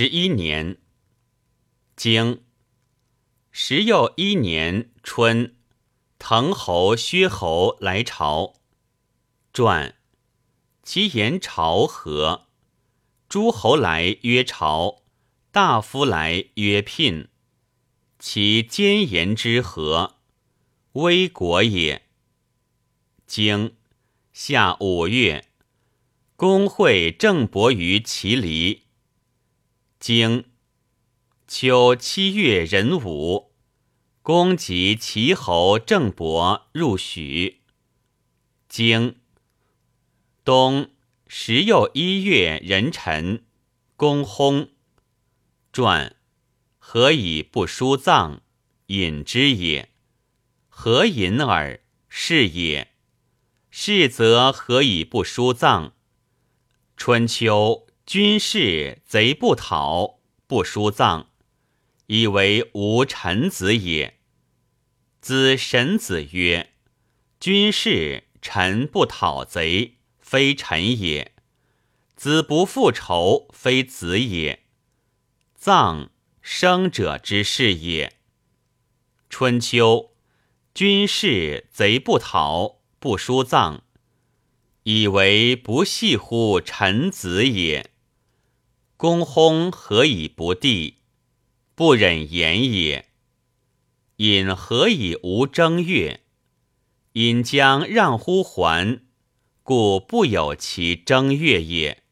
十一年，经十又一年春，滕侯、薛侯来朝。传其言朝和，诸侯来曰朝，大夫来曰聘。其奸言之和，危国也。经夏五月，公会郑伯于其离。经秋七月壬午，公及齐侯郑伯入许。经冬十又一月壬辰，公薨。传何以不书葬？隐之也。何隐耳？是也。是则何以不书葬？春秋。军士贼不讨，不书葬，以为无臣子也。子神子曰：“军士臣不讨贼，非臣也；子不复仇，非子也。葬生者之事也。”春秋，军士贼不讨，不书葬，以为不系乎臣子也。公薨何以不帝？不忍言也。隐何以无正月？隐将让乎还，故不有其正月也。